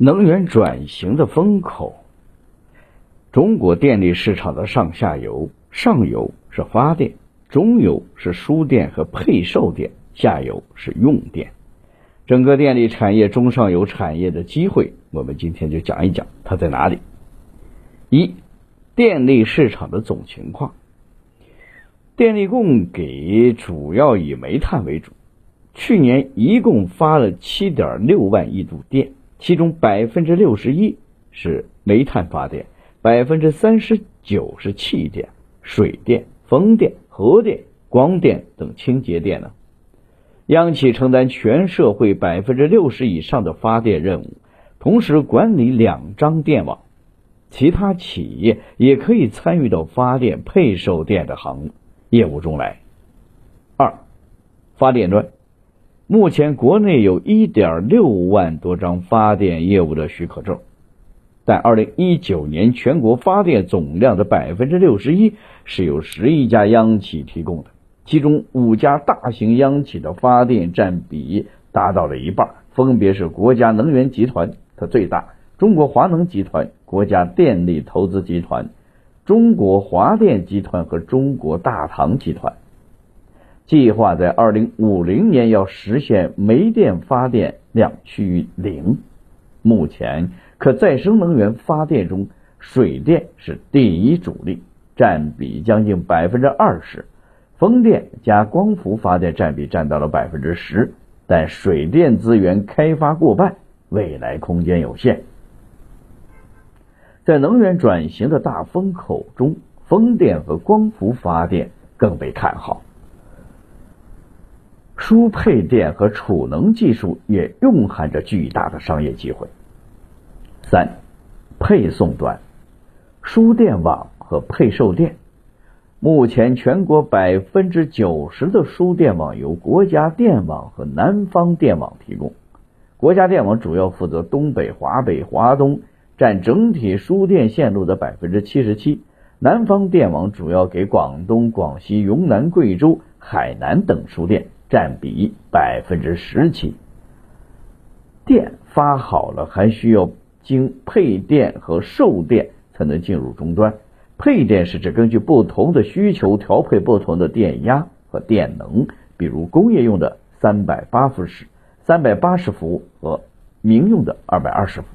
能源转型的风口。中国电力市场的上下游，上游是发电，中游是输电和配售电，下游是用电。整个电力产业中上游产业的机会，我们今天就讲一讲它在哪里。一、电力市场的总情况。电力供给主要以煤炭为主，去年一共发了七点六万亿度电，其中百分之六十一是煤炭发电。百分之三十九是气电、水电、风电、核电、光电等清洁电呢。央企承担全社会百分之六十以上的发电任务，同时管理两张电网。其他企业也可以参与到发电配售电的行业务中来。二、发电端，目前国内有一点六万多张发电业务的许可证。在二零一九年，全国发电总量的百分之六十一是由十一家央企提供的，其中五家大型央企的发电占比达到了一半，分别是国家能源集团，它最大；中国华能集团、国家电力投资集团、中国华电集团和中国大唐集团。计划在二零五零年要实现煤电发电量趋于零。目前。可再生能源发电中，水电是第一主力，占比将近百分之二十，风电加光伏发电占比占到了百分之十，但水电资源开发过半，未来空间有限。在能源转型的大风口中，风电和光伏发电更被看好，输配电和储能技术也蕴含着巨大的商业机会。三、配送端，输电网和配售电。目前，全国百分之九十的输电网由国家电网和南方电网提供。国家电网主要负责东北、华北、华东，占整体输电线路的百分之七十七。南方电网主要给广东、广西、云南、贵州、海南等输电，占比百分之十七。电发好了，还需要。经配电和售电才能进入终端。配电是指根据不同的需求调配不同的电压和电能，比如工业用的三百八十三百八十伏和民用的二百二十伏。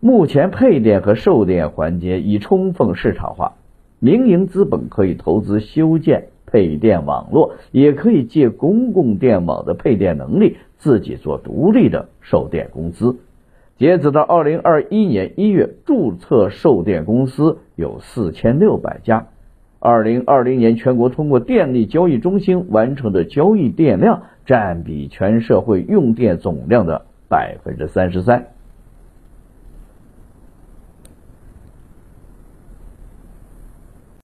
目前配电和售电环节已充分市场化，民营资本可以投资修建配电网络，也可以借公共电网的配电能力，自己做独立的售电公司。截止到二零二一年一月，注册售电公司有四千六百家。二零二零年，全国通过电力交易中心完成的交易电量占比全社会用电总量的百分之三十三。